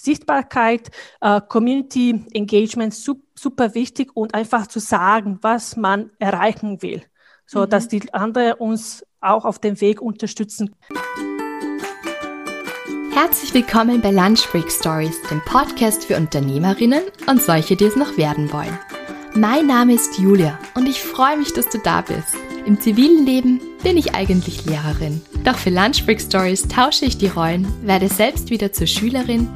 Sichtbarkeit, äh, Community Engagement super, super wichtig und einfach zu sagen, was man erreichen will, so mhm. dass die anderen uns auch auf dem Weg unterstützen. Herzlich willkommen bei Lunch Break Stories, dem Podcast für Unternehmerinnen und solche, die es noch werden wollen. Mein Name ist Julia und ich freue mich, dass du da bist. Im zivilen Leben bin ich eigentlich Lehrerin. Doch für Lunch Break Stories tausche ich die Rollen, werde selbst wieder zur Schülerin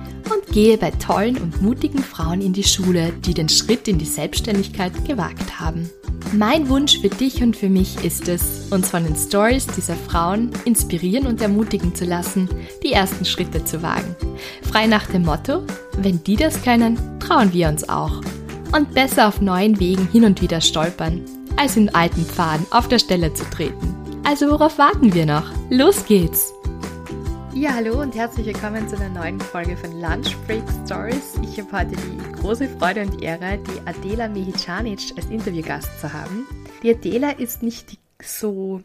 gehe bei tollen und mutigen Frauen in die Schule, die den Schritt in die Selbstständigkeit gewagt haben. Mein Wunsch für dich und für mich ist es, uns von den Stories dieser Frauen inspirieren und ermutigen zu lassen, die ersten Schritte zu wagen. Frei nach dem Motto, wenn die das können, trauen wir uns auch. Und besser auf neuen Wegen hin und wieder stolpern, als in alten Pfaden auf der Stelle zu treten. Also worauf warten wir noch? Los geht's! Ja, hallo und herzlich willkommen zu einer neuen Folge von Lunch Break Stories. Ich habe heute die große Freude und Ehre, die Adela Mehicanic als Interviewgast zu haben. Die Adela ist nicht so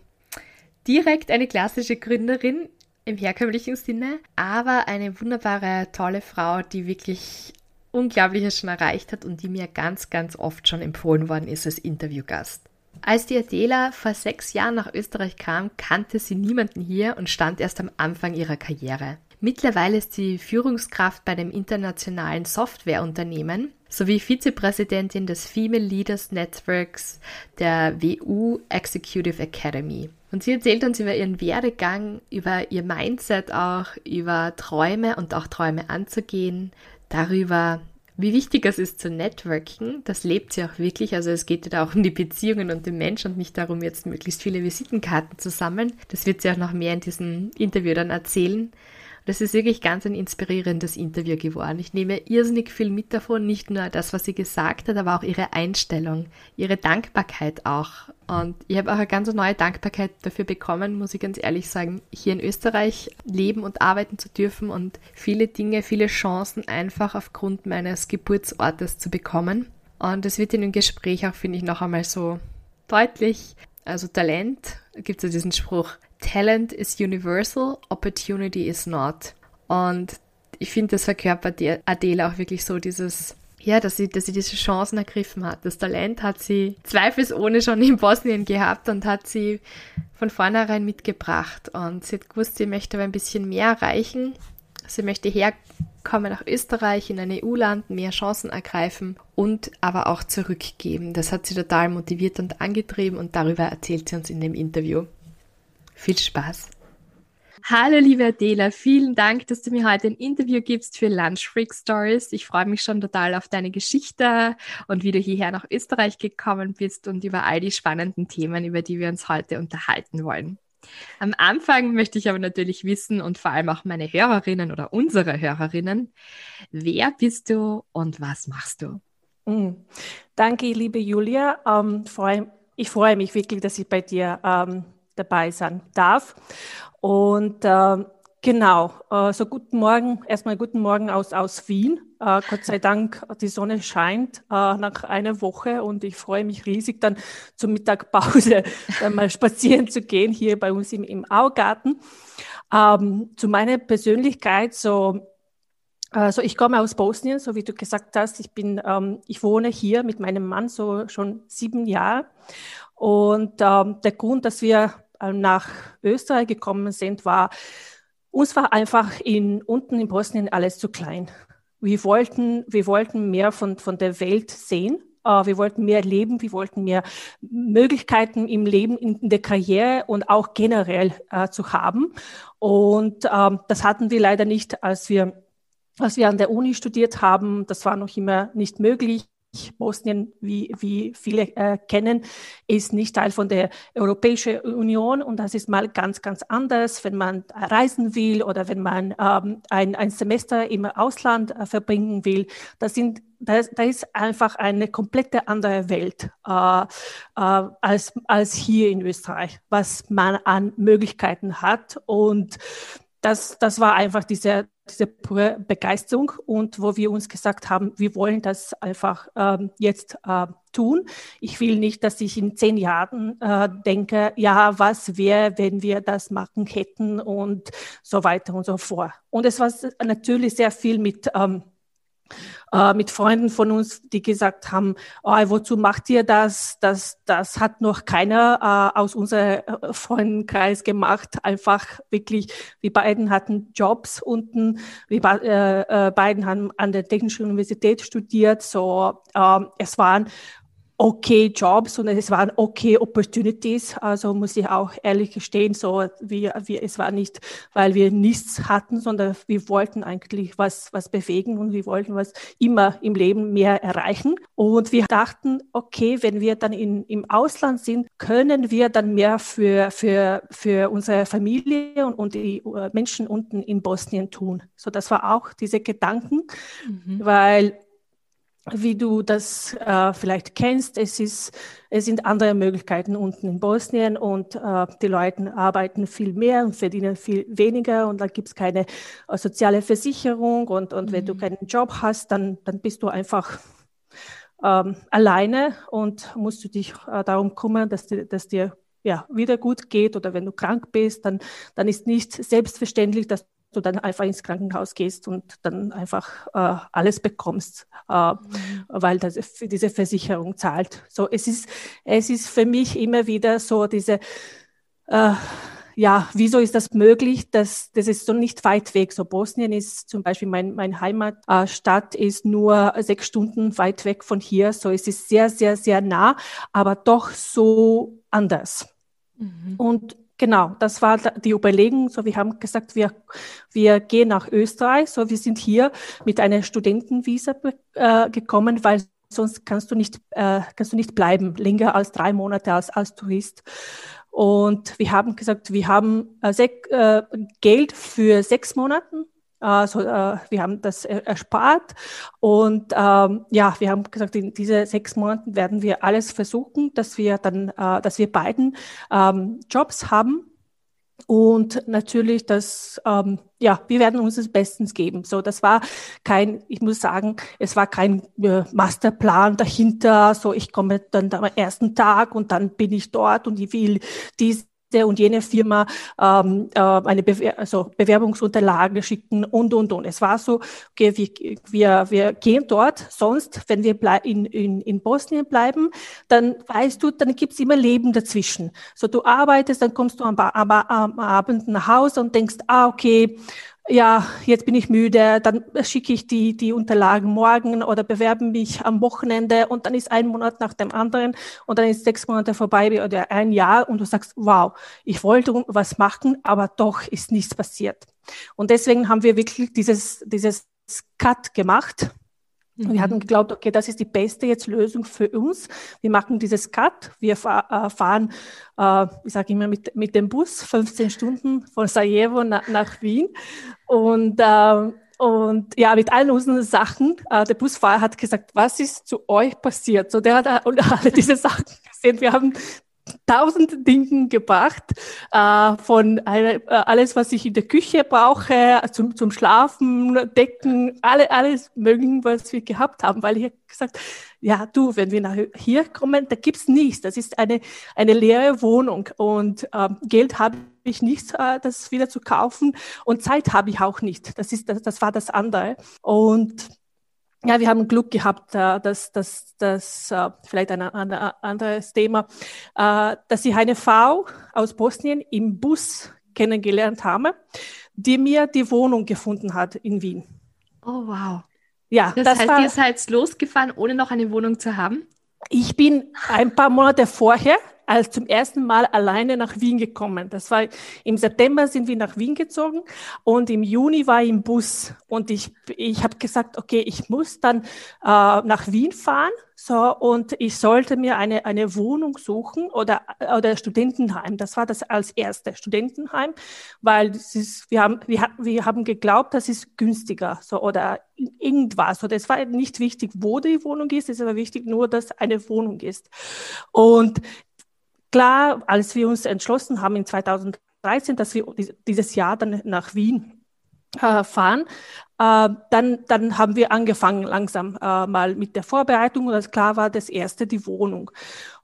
direkt eine klassische Gründerin im herkömmlichen Sinne, aber eine wunderbare, tolle Frau, die wirklich Unglaubliches schon erreicht hat und die mir ganz, ganz oft schon empfohlen worden ist als Interviewgast. Als die Adela vor sechs Jahren nach Österreich kam, kannte sie niemanden hier und stand erst am Anfang ihrer Karriere. Mittlerweile ist sie Führungskraft bei dem internationalen Softwareunternehmen sowie Vizepräsidentin des Female Leaders Networks der WU Executive Academy. Und sie erzählt uns über ihren Werdegang, über ihr Mindset auch, über Träume und auch Träume anzugehen, darüber, wie wichtig es ist zu networken, das lebt sie auch wirklich. Also es geht ja auch um die Beziehungen und den Menschen und nicht darum, jetzt möglichst viele Visitenkarten zu sammeln. Das wird sie auch noch mehr in diesem Interview dann erzählen. Das ist wirklich ganz ein inspirierendes Interview geworden. Ich nehme irrsinnig viel mit davon, nicht nur das, was sie gesagt hat, aber auch ihre Einstellung, ihre Dankbarkeit auch. Und ich habe auch eine ganz neue Dankbarkeit dafür bekommen, muss ich ganz ehrlich sagen, hier in Österreich leben und arbeiten zu dürfen und viele Dinge, viele Chancen einfach aufgrund meines Geburtsortes zu bekommen. Und es wird in dem Gespräch auch, finde ich, noch einmal so deutlich. Also Talent, gibt es ja diesen Spruch, Talent is universal, opportunity is not. Und ich finde, das verkörpert die Adele auch wirklich so dieses, ja, dass sie, dass sie diese Chancen ergriffen hat. Das Talent hat sie zweifelsohne schon in Bosnien gehabt und hat sie von vornherein mitgebracht. Und sie hat gewusst, sie möchte aber ein bisschen mehr erreichen. Sie möchte herkommen nach Österreich, in ein EU-Land, mehr Chancen ergreifen und aber auch zurückgeben. Das hat sie total motiviert und angetrieben und darüber erzählt sie uns in dem Interview. Viel Spaß! Hallo liebe Adela, vielen Dank, dass du mir heute ein Interview gibst für Lunch Freak Stories. Ich freue mich schon total auf deine Geschichte und wie du hierher nach Österreich gekommen bist und über all die spannenden Themen, über die wir uns heute unterhalten wollen. Am Anfang möchte ich aber natürlich wissen und vor allem auch meine Hörerinnen oder unsere Hörerinnen, wer bist du und was machst du? Mm. Danke, liebe Julia. Ähm, freu, ich freue mich wirklich, dass ich bei dir ähm, dabei sein darf. Und äh, genau, äh, so guten Morgen, erstmal guten Morgen aus, aus Wien. Äh, Gott sei Dank, die Sonne scheint äh, nach einer Woche und ich freue mich riesig, dann zur Mittagpause dann mal spazieren zu gehen hier bei uns im, im Augarten. Ähm, zu meiner Persönlichkeit, so also ich komme aus Bosnien, so wie du gesagt hast. Ich bin, ähm, ich wohne hier mit meinem Mann so schon sieben Jahre. Und ähm, der Grund, dass wir äh, nach Österreich gekommen sind, war, uns war einfach in, unten in Bosnien alles zu klein. Wir wollten, wir wollten mehr von, von der Welt sehen. Uh, wir wollten mehr leben, wir wollten mehr Möglichkeiten im Leben, in, der Karriere und auch generell uh, zu haben. Und uh, das hatten wir leider nicht, als wir, als wir an der Uni studiert haben. Das war noch immer nicht möglich. Bosnien, wie, wie viele äh, kennen, ist nicht Teil von der Europäischen Union und das ist mal ganz, ganz anders, wenn man reisen will oder wenn man ähm, ein, ein Semester im Ausland äh, verbringen will. Das sind da, ist einfach eine komplette andere Welt äh, äh, als, als hier in Österreich, was man an Möglichkeiten hat. Und das, das war einfach diese, diese pure Begeisterung und wo wir uns gesagt haben, wir wollen das einfach ähm, jetzt äh, tun. Ich will nicht, dass ich in zehn Jahren äh, denke, ja, was wäre, wenn wir das machen hätten und so weiter und so fort. Und es war natürlich sehr viel mit ähm, äh, mit Freunden von uns, die gesagt haben, oh, wozu macht ihr das? Das, das hat noch keiner äh, aus unserem äh, Freundenkreis gemacht. Einfach wirklich, wir beiden hatten Jobs unten, wir äh, äh, beiden haben an der Technischen Universität studiert. So, äh, es waren okay Jobs und es waren okay Opportunities. Also muss ich auch ehrlich gestehen, so wie, wie es war nicht, weil wir nichts hatten, sondern wir wollten eigentlich was, was bewegen und wir wollten was immer im Leben mehr erreichen. Und wir dachten, okay, wenn wir dann in, im Ausland sind, können wir dann mehr für, für, für unsere Familie und, und die äh, Menschen unten in Bosnien tun. So, das war auch diese Gedanken, mhm. weil wie du das äh, vielleicht kennst, es, ist, es sind andere Möglichkeiten unten in Bosnien und äh, die Leute arbeiten viel mehr und verdienen viel weniger und da gibt es keine äh, soziale Versicherung und, und mhm. wenn du mhm. keinen Job hast, dann, dann bist du einfach ähm, alleine und musst du dich äh, darum kümmern, dass, die, dass dir ja, wieder gut geht oder wenn du krank bist, dann, dann ist nicht selbstverständlich, dass du dann einfach ins Krankenhaus gehst und dann einfach äh, alles bekommst, äh, mhm. weil das diese Versicherung zahlt. So, es ist, es ist für mich immer wieder so diese, äh, ja, wieso ist das möglich? Das, das ist so nicht weit weg. So Bosnien ist zum Beispiel mein, mein Heimatstadt ist nur sechs Stunden weit weg von hier. So es ist sehr, sehr, sehr nah, aber doch so anders. Mhm. Und Genau, das war die Überlegung. So, wir haben gesagt, wir, wir gehen nach Österreich. So, wir sind hier mit einer Studentenvisa äh, gekommen, weil sonst kannst du nicht, äh, kannst du nicht bleiben, länger als drei Monate als, als Tourist. Und wir haben gesagt, wir haben äh, äh Geld für sechs Monate also wir haben das erspart und ähm, ja, wir haben gesagt, in diese sechs Monaten werden wir alles versuchen, dass wir dann, äh, dass wir beiden ähm, Jobs haben und natürlich, das, ähm, ja, wir werden uns das Bestens geben. So, das war kein, ich muss sagen, es war kein äh, Masterplan dahinter. So, ich komme dann am ersten Tag und dann bin ich dort und ich will dies und jene Firma ähm, äh, eine Bewer also Bewerbungsunterlagen schicken und, und, und. Es war so, okay, wir, wir, wir gehen dort, sonst, wenn wir in, in, in Bosnien bleiben, dann weißt du, dann gibt's immer Leben dazwischen. So, du arbeitest, dann kommst du am, am, am Abend nach Hause und denkst, ah, okay, ja, jetzt bin ich müde, dann schicke ich die, die Unterlagen morgen oder bewerbe mich am Wochenende und dann ist ein Monat nach dem anderen und dann ist sechs Monate vorbei oder ein Jahr und du sagst, wow, ich wollte was machen, aber doch ist nichts passiert. Und deswegen haben wir wirklich dieses, dieses Cut gemacht Mhm. Wir hatten mhm. geglaubt, okay, das ist die beste jetzt Lösung für uns. Wir machen dieses Cut. Wir äh, fahren, äh, ich sage immer, mit, mit dem Bus 15 Stunden von Sarajevo nach, nach Wien. Und, äh, und ja, mit allen unseren Sachen. Äh, der Busfahrer hat gesagt, was ist zu euch passiert? So, der hat alle diese Sachen gesehen. Wir haben tausend Dingen gebracht, äh, von äh, alles, was ich in der Küche brauche, zum, zum Schlafen, Decken, alle, alles mögliche, was wir gehabt haben, weil ich gesagt, ja, du, wenn wir nach hier kommen, da gibt's nichts. Das ist eine, eine leere Wohnung und ähm, Geld habe ich nicht, äh, das wieder zu kaufen und Zeit habe ich auch nicht. Das ist, das, das war das andere. Und ja, wir haben Glück gehabt, äh, dass das dass, äh, vielleicht ein, anderes Thema, äh, dass ich eine Frau aus Bosnien im Bus kennengelernt habe, die mir die Wohnung gefunden hat in Wien. Oh wow. Ja, das, das heißt, war, ihr seid losgefahren, ohne noch eine Wohnung zu haben? Ich bin ein paar Monate vorher als zum ersten Mal alleine nach Wien gekommen. Das war im September sind wir nach Wien gezogen und im Juni war ich im Bus und ich ich habe gesagt, okay, ich muss dann äh, nach Wien fahren, so und ich sollte mir eine eine Wohnung suchen oder oder Studentenheim. Das war das als erste Studentenheim, weil das ist, wir haben wir, wir haben geglaubt, das ist günstiger, so oder irgendwas. So, das war nicht wichtig, wo die Wohnung ist, es ist aber wichtig nur, dass eine Wohnung ist. Und Klar, als wir uns entschlossen haben in 2018, 13, dass wir dieses Jahr dann nach Wien äh, fahren. Äh, dann, dann haben wir angefangen langsam äh, mal mit der Vorbereitung und als klar war das erste die Wohnung.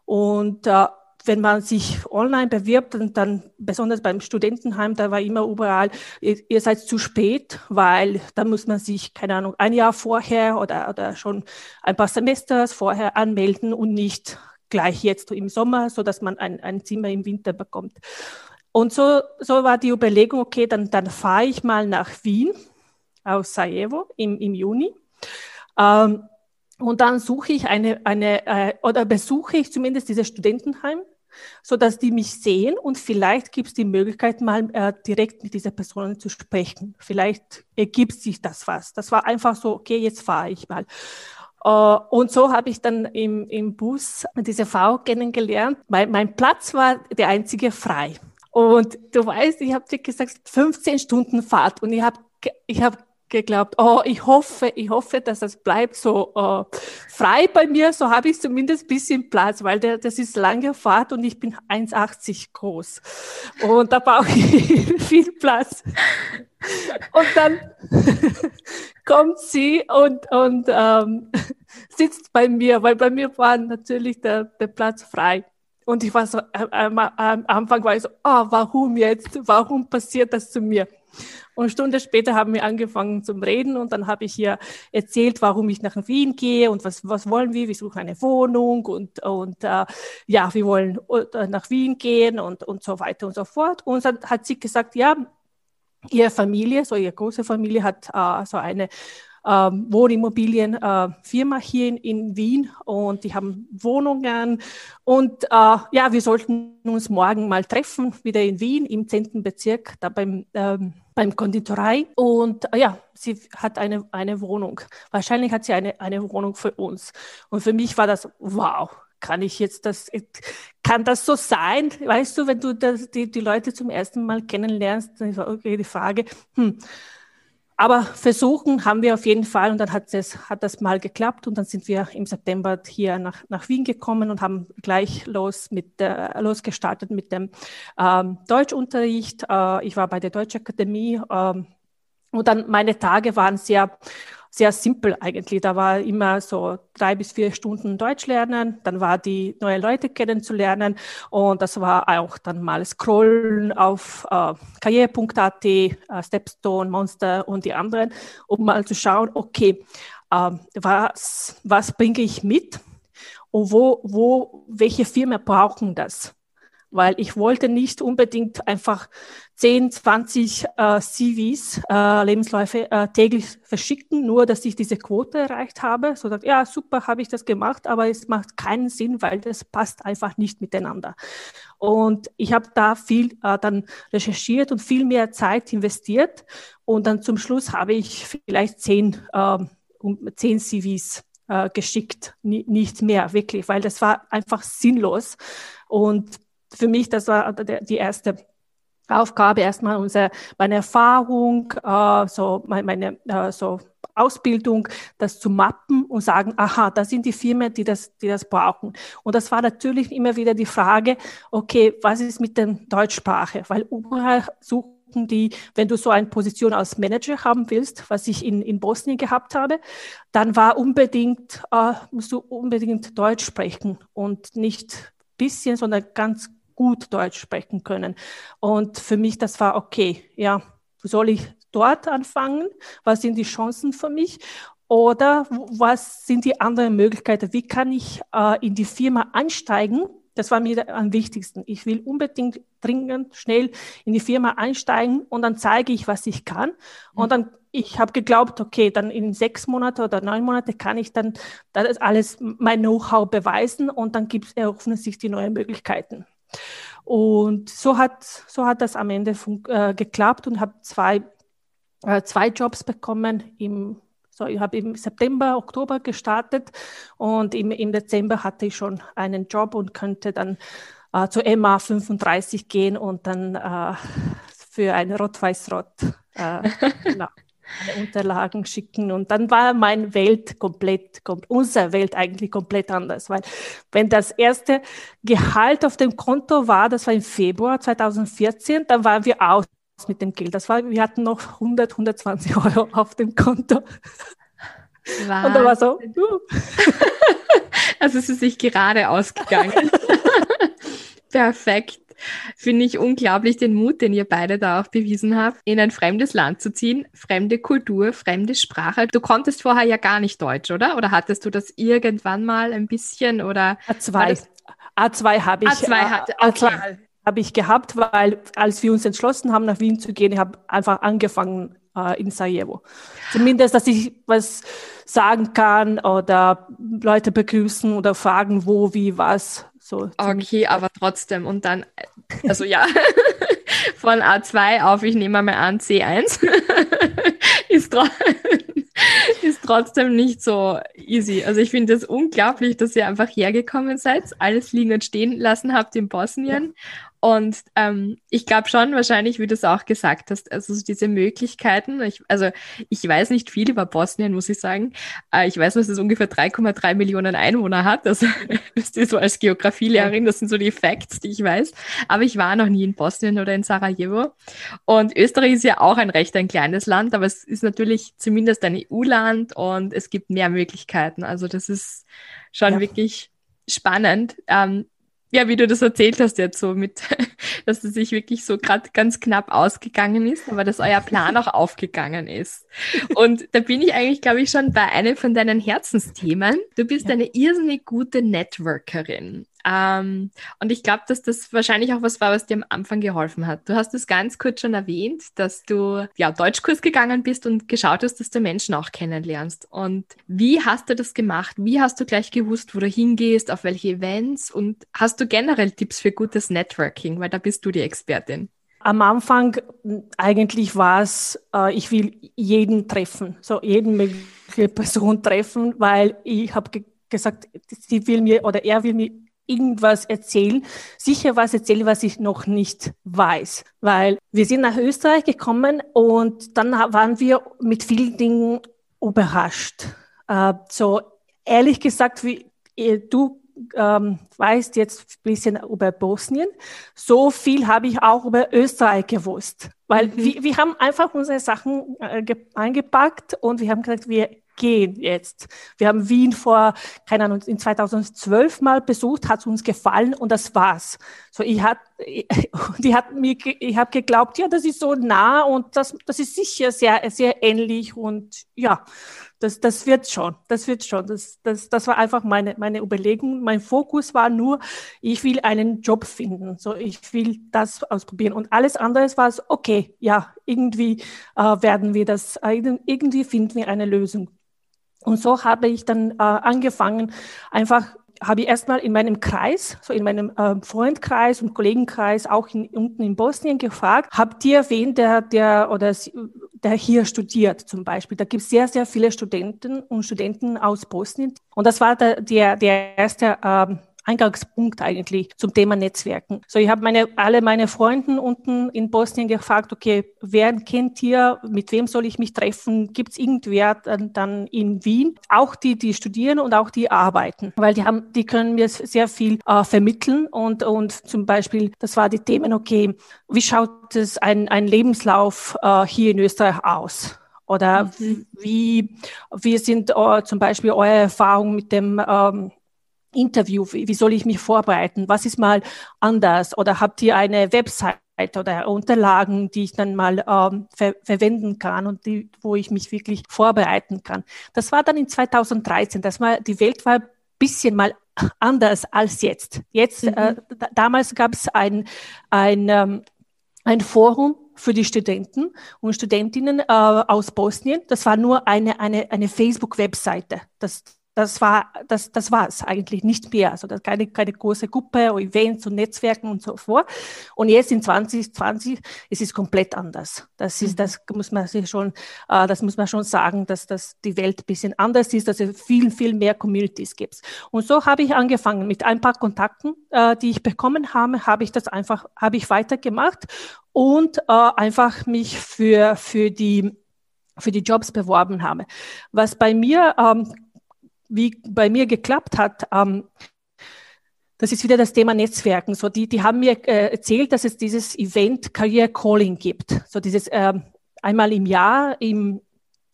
Und äh, wenn man sich online bewirbt, und dann besonders beim Studentenheim, da war immer überall, ihr, ihr, seid zu spät, weil da muss man sich, keine Ahnung, ein Jahr vorher oder, oder schon ein paar Semesters vorher anmelden und nicht gleich jetzt im Sommer, so dass man ein, ein Zimmer im Winter bekommt. Und so, so war die Überlegung, okay, dann, dann fahre ich mal nach Wien aus Sarajevo im, im Juni. Ähm, und dann suche ich eine, eine äh, oder besuche ich zumindest dieses Studentenheim, so dass die mich sehen und vielleicht gibt es die Möglichkeit, mal äh, direkt mit dieser Person zu sprechen. Vielleicht ergibt sich das was. Das war einfach so, okay, jetzt fahre ich mal. Uh, und so habe ich dann im, im Bus diese Frau kennengelernt. Mein, mein Platz war der einzige frei. Und du weißt, ich habe dir gesagt, 15 Stunden Fahrt. Und ich habe ich hab geglaubt, oh, ich hoffe, ich hoffe, dass das bleibt so uh, frei bei mir, so habe ich zumindest ein bisschen Platz, weil der, das ist lange Fahrt und ich bin 1,80 groß. Und da brauche ich viel Platz. Und dann kommt sie und, und ähm, sitzt bei mir, weil bei mir war natürlich der, der Platz frei. Und ich war so, äh, am, am Anfang war ich so, oh, warum jetzt? Warum passiert das zu mir? Und eine Stunde später haben wir angefangen zum Reden und dann habe ich ihr erzählt, warum ich nach Wien gehe und was, was wollen wir. Wir suchen eine Wohnung und, und äh, ja, wir wollen äh, nach Wien gehen und, und so weiter und so fort. Und dann hat sie gesagt, ja, ihre Familie, so ihre große Familie hat äh, so eine ähm, Wohnimmobilienfirma äh, hier in, in, Wien und die haben Wohnungen. Und äh, ja, wir sollten uns morgen mal treffen, wieder in Wien im 10. Bezirk, da beim, ähm, beim Konditorei. Und äh, ja, sie hat eine, eine Wohnung. Wahrscheinlich hat sie eine, eine Wohnung für uns. Und für mich war das, wow, kann ich jetzt das, kann das so sein? Weißt du, wenn du das, die, die Leute zum ersten Mal kennenlernst, dann ist okay, die Frage, hm, aber versuchen haben wir auf jeden Fall und dann hat, es, hat das mal geklappt und dann sind wir im September hier nach, nach Wien gekommen und haben gleich los mit, äh, losgestartet mit dem ähm, Deutschunterricht. Äh, ich war bei der Deutschen Akademie ähm, und dann meine Tage waren sehr sehr simpel eigentlich. Da war immer so drei bis vier Stunden Deutsch lernen, dann war die neue Leute kennenzulernen und das war auch dann mal Scrollen auf äh, karriere.at, äh, Stepstone, Monster und die anderen, um mal zu schauen, okay, äh, was, was bringe ich mit und wo, wo, welche Firmen brauchen das? Weil ich wollte nicht unbedingt einfach 10, 20 äh, CVs, äh, Lebensläufe äh, täglich verschicken, nur dass ich diese Quote erreicht habe. So dass, ja, super, habe ich das gemacht, aber es macht keinen Sinn, weil das passt einfach nicht miteinander. Und ich habe da viel äh, dann recherchiert und viel mehr Zeit investiert. Und dann zum Schluss habe ich vielleicht zehn, äh, zehn CVs äh, geschickt, nicht mehr wirklich, weil das war einfach sinnlos. Und für mich, das war die erste Aufgabe, erstmal unsere, meine Erfahrung, äh, so meine, äh, so Ausbildung, das zu mappen und sagen, aha, das sind die Firmen, die das, die das brauchen. Und das war natürlich immer wieder die Frage, okay, was ist mit der Deutschsprache? Weil überall suchen die, wenn du so eine Position als Manager haben willst, was ich in, in Bosnien gehabt habe, dann war unbedingt, äh, musst du unbedingt Deutsch sprechen und nicht bisschen, sondern ganz gut Deutsch sprechen können. Und für mich, das war okay. Ja, soll ich dort anfangen? Was sind die Chancen für mich? Oder was sind die anderen Möglichkeiten? Wie kann ich äh, in die Firma einsteigen? Das war mir am wichtigsten. Ich will unbedingt dringend schnell in die Firma einsteigen und dann zeige ich, was ich kann. Und dann, ich habe geglaubt, okay, dann in sechs Monate oder neun Monate kann ich dann das alles mein Know-how beweisen und dann gibt es eröffnen sich die neuen Möglichkeiten. Und so hat, so hat das am Ende äh, geklappt und habe zwei, äh, zwei Jobs bekommen. Im, so, ich habe im September, Oktober gestartet und im, im Dezember hatte ich schon einen Job und könnte dann äh, zu MA 35 gehen und dann äh, für ein Rot-Weiß-Rot. Äh, genau. Unterlagen schicken und dann war meine Welt komplett, unsere Welt eigentlich komplett anders, weil wenn das erste Gehalt auf dem Konto war, das war im Februar 2014, dann waren wir aus mit dem Geld. Das war, wir hatten noch 100, 120 Euro auf dem Konto. Wahnsinn. Und da war so. Uh. also es ist sich gerade ausgegangen. Perfekt. Finde ich unglaublich den Mut, den ihr beide da auch bewiesen habt, in ein fremdes Land zu ziehen, fremde Kultur, fremde Sprache. Du konntest vorher ja gar nicht Deutsch, oder? Oder hattest du das irgendwann mal ein bisschen oder? A2. A2 habe ich. A2 hatte, okay. A2 habe ich gehabt, weil als wir uns entschlossen haben, nach Wien zu gehen, ich habe einfach angefangen äh, in Sarajevo. Zumindest, dass ich was sagen kann oder Leute begrüßen oder fragen, wo, wie, was. So, okay, aber trotzdem und dann, also ja, von A2 auf, ich nehme mal an, C1 ist, tro ist trotzdem nicht so easy. Also ich finde es das unglaublich, dass ihr einfach hergekommen seid, alles liegen und stehen lassen habt in Bosnien ja. Und ähm, ich glaube schon, wahrscheinlich, wie du es auch gesagt hast, also diese Möglichkeiten, ich, also ich weiß nicht viel über Bosnien, muss ich sagen. Äh, ich weiß, dass es ungefähr 3,3 Millionen Einwohner hat. Also bist du so als Geografielehrerin, das sind so die Facts, die ich weiß. Aber ich war noch nie in Bosnien oder in Sarajevo. Und Österreich ist ja auch ein recht ein kleines Land, aber es ist natürlich zumindest ein EU-Land und es gibt mehr Möglichkeiten. Also das ist schon ja. wirklich spannend. Ähm, ja, wie du das erzählt hast jetzt so mit, dass es sich wirklich so gerade ganz knapp ausgegangen ist, aber dass euer Plan auch aufgegangen ist. Und da bin ich eigentlich, glaube ich, schon bei einem von deinen Herzensthemen. Du bist ja. eine irrsinnig gute Networkerin. Ähm, und ich glaube, dass das wahrscheinlich auch was war, was dir am Anfang geholfen hat. Du hast es ganz kurz schon erwähnt, dass du ja Deutschkurs gegangen bist und geschaut hast, dass du Menschen auch kennenlernst. Und wie hast du das gemacht? Wie hast du gleich gewusst, wo du hingehst, auf welche Events? Und hast du generell Tipps für gutes Networking? Weil da bist du die Expertin. Am Anfang eigentlich war es, äh, ich will jeden treffen, so jeden mögliche Person treffen, weil ich habe ge gesagt, sie will mir oder er will mir irgendwas erzählen, sicher was erzählen, was ich noch nicht weiß. Weil wir sind nach Österreich gekommen und dann waren wir mit vielen Dingen überrascht. Äh, so ehrlich gesagt, wie äh, du ähm, weißt jetzt ein bisschen über Bosnien, so viel habe ich auch über Österreich gewusst. Weil mhm. wir, wir haben einfach unsere Sachen äh, eingepackt und wir haben gesagt, wir gehen jetzt. Wir haben Wien vor, keine Ahnung, in 2012 mal besucht, hat uns gefallen und das war's. So, ich hat, die hat mir, ich habe geglaubt, ja, das ist so nah und das, das ist sicher sehr, sehr ähnlich und ja, das, das wird schon, das wird schon. Das, das, das war einfach meine, meine Überlegung. Mein Fokus war nur, ich will einen Job finden. So, ich will das ausprobieren. Und alles andere war es, okay, ja, irgendwie äh, werden wir das, äh, irgendwie finden wir eine Lösung. Und so habe ich dann äh, angefangen, einfach habe ich erstmal in meinem Kreis, so in meinem äh, Freundkreis und Kollegenkreis, auch in, unten in Bosnien gefragt, habt ihr wen, der, der oder der hier studiert zum Beispiel? Da gibt es sehr, sehr viele Studenten und Studenten aus Bosnien. Und das war der, der, der erste ähm, Eingangspunkt eigentlich zum Thema Netzwerken. So, ich habe meine, alle meine Freunde unten in Bosnien gefragt, okay, wer kennt ihr, mit wem soll ich mich treffen? Gibt es irgendwer dann, dann, in Wien? Auch die, die studieren und auch die arbeiten, weil die haben, die können mir sehr viel äh, vermitteln und, und zum Beispiel, das war die Themen, okay, wie schaut es ein, ein Lebenslauf äh, hier in Österreich aus? Oder mhm. wie, wie sind uh, zum Beispiel eure Erfahrungen mit dem ähm, Interview, wie soll ich mich vorbereiten? Was ist mal anders? Oder habt ihr eine Website oder Unterlagen, die ich dann mal ähm, ver verwenden kann und die, wo ich mich wirklich vorbereiten kann? Das war dann in 2013. Das war, die Welt war ein bisschen mal anders als jetzt. Jetzt, mhm. äh, damals gab es ein, ein, ähm, ein Forum für die Studenten und Studentinnen äh, aus Bosnien. Das war nur eine, eine, eine Facebook-Webseite. Das, das war, das, das war es eigentlich nicht mehr. Also das keine, keine große Gruppe, Events und Netzwerken und so fort. Und jetzt in 2020 ist es komplett anders. Das ist, mhm. das muss man sich schon, äh, das muss man schon sagen, dass das die Welt ein bisschen anders ist, dass es viel, viel mehr Communities gibt. Und so habe ich angefangen mit ein paar Kontakten, äh, die ich bekommen habe, habe ich das einfach, habe ich weitergemacht und äh, einfach mich für, für die für die Jobs beworben habe. Was bei mir, ähm, wie bei mir geklappt hat, ähm, das ist wieder das Thema Netzwerken. So, die, die haben mir äh, erzählt, dass es dieses Event Career Calling gibt. So dieses äh, einmal im Jahr im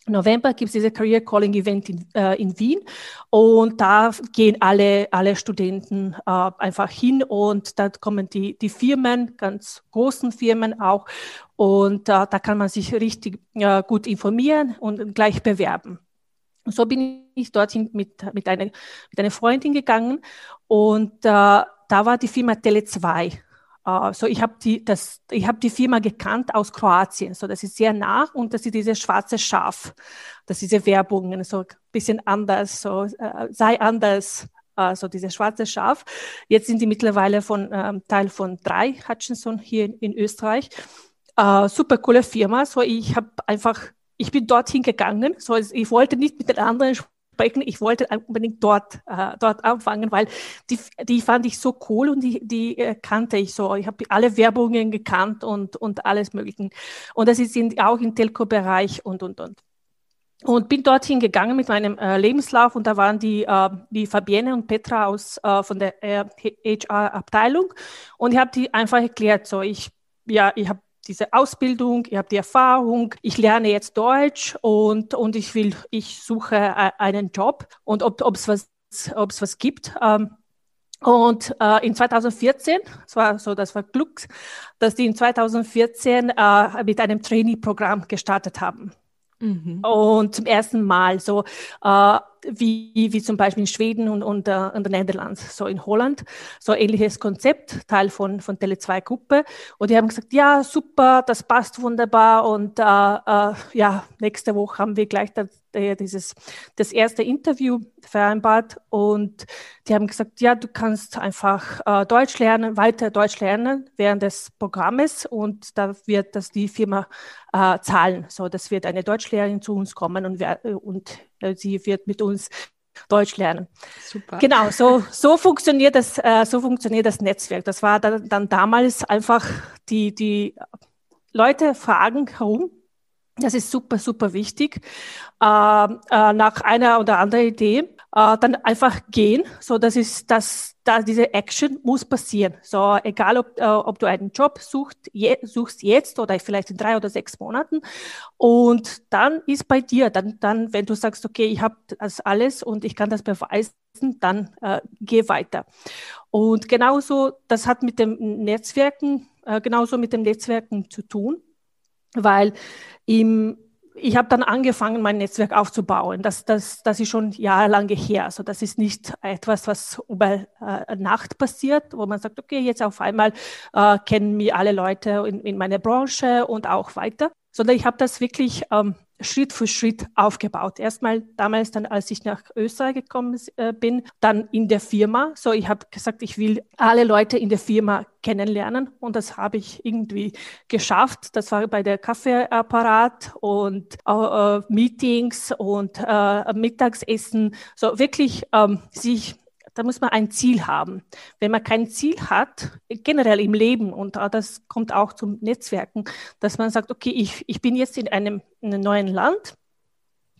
November gibt es dieses Career Calling Event in, äh, in Wien und da gehen alle, alle Studenten äh, einfach hin und da kommen die, die Firmen, ganz großen Firmen auch und äh, da kann man sich richtig äh, gut informieren und gleich bewerben. So bin ich dorthin mit, mit, einer, mit einer Freundin gegangen. Und äh, da war die Firma Tele2 Uh, so ich habe die, das, ich habe die Firma gekannt aus Kroatien, so das ist sehr nah und das ist dieses schwarze Schaf, das diese Werbungen so ein bisschen anders, so uh, sei anders, uh, so dieses schwarze Schaf. Jetzt sind die mittlerweile von ähm, Teil von drei Hutchinson hier in, in Österreich. super coole Firma, so ich habe einfach ich bin dorthin gegangen. So, ich wollte nicht mit den anderen sprechen. Ich wollte unbedingt dort, äh, dort anfangen, weil die, die fand ich so cool und die, die äh, kannte ich so. Ich habe alle Werbungen gekannt und, und alles Mögliche. Und das ist in, auch im Telco-Bereich und, und, und. Und bin dorthin gegangen mit meinem äh, Lebenslauf und da waren die, äh, die Fabienne und Petra aus, äh, von der HR-Abteilung und ich habe die einfach erklärt, so ich, ja, ich habe diese Ausbildung, ich habe die Erfahrung, ich lerne jetzt Deutsch und, und ich will, ich suche äh, einen Job und ob es was, ob's was gibt. Ähm, und äh, in 2014, das war so, das war Glück, dass die in 2014 äh, mit einem Trainee-Programm gestartet haben. Mhm. Und zum ersten Mal so äh, wie, wie zum Beispiel in Schweden und, und, uh, in den Niederlanden, so in Holland, so ähnliches Konzept, Teil von, von Tele2 Gruppe. Und die haben gesagt, ja, super, das passt wunderbar. Und uh, uh, ja, nächste Woche haben wir gleich das, dieses, das erste Interview vereinbart. Und die haben gesagt, ja, du kannst einfach Deutsch lernen, weiter Deutsch lernen während des Programmes. Und da wird das die Firma zahlen. So, das wird eine Deutschlehrerin zu uns kommen und, und äh, sie wird mit uns Deutsch lernen. Super. Genau, so, so, funktioniert das, äh, so funktioniert das Netzwerk. Das war dann, dann damals einfach die, die Leute fragen herum. Das ist super, super wichtig. Äh, äh, nach einer oder anderen Idee äh, dann einfach gehen. So, das ist das, da diese Action muss passieren. So, egal ob, äh, ob du einen Job suchst, je, suchst jetzt oder vielleicht in drei oder sechs Monaten. Und dann ist bei dir, dann, dann, wenn du sagst, okay, ich habe das alles und ich kann das beweisen, dann äh, geh weiter. Und genauso, das hat mit dem Netzwerken, äh, genauso mit dem Netzwerken zu tun, weil im ich habe dann angefangen, mein Netzwerk aufzubauen. Das, das, das ist schon jahrelang her. Also das ist nicht etwas, was über äh, Nacht passiert, wo man sagt, okay, jetzt auf einmal äh, kennen mich alle Leute in, in meiner Branche und auch weiter, sondern ich habe das wirklich ähm, Schritt für Schritt aufgebaut. Erstmal damals dann, als ich nach Österreich gekommen äh, bin, dann in der Firma. So, ich habe gesagt, ich will alle Leute in der Firma kennenlernen und das habe ich irgendwie geschafft. Das war bei der Kaffeeapparat und äh, äh Meetings und äh, Mittagsessen. So wirklich ähm, sich da muss man ein Ziel haben. Wenn man kein Ziel hat, generell im Leben, und das kommt auch zum Netzwerken, dass man sagt, okay, ich, ich bin jetzt in einem, in einem neuen Land,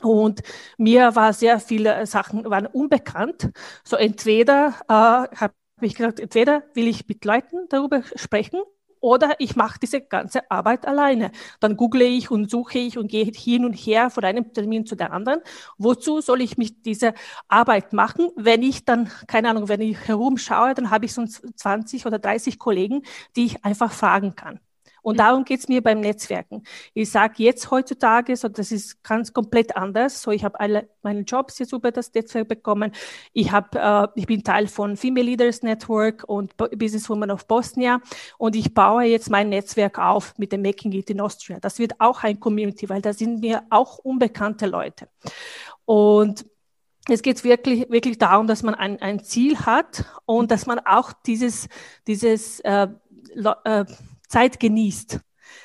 und mir war sehr viele Sachen waren unbekannt. So entweder äh, habe ich gesagt, entweder will ich mit Leuten darüber sprechen oder ich mache diese ganze Arbeit alleine. Dann google ich und suche ich und gehe hin und her von einem Termin zu der anderen. Wozu soll ich mich diese Arbeit machen, wenn ich dann, keine Ahnung, wenn ich herumschaue, dann habe ich so 20 oder 30 Kollegen, die ich einfach fragen kann. Und darum geht's mir beim Netzwerken. Ich sage jetzt heutzutage, so das ist ganz komplett anders. So, ich habe alle meine Jobs jetzt über das Netzwerk bekommen. Ich habe, äh, ich bin Teil von Female Leaders Network und Businesswoman of Bosnia und ich baue jetzt mein Netzwerk auf mit dem Making It in Austria. Das wird auch ein Community, weil da sind mir auch unbekannte Leute. Und es geht wirklich, wirklich darum, dass man ein, ein Ziel hat und dass man auch dieses, dieses äh, äh, Zeit genießt.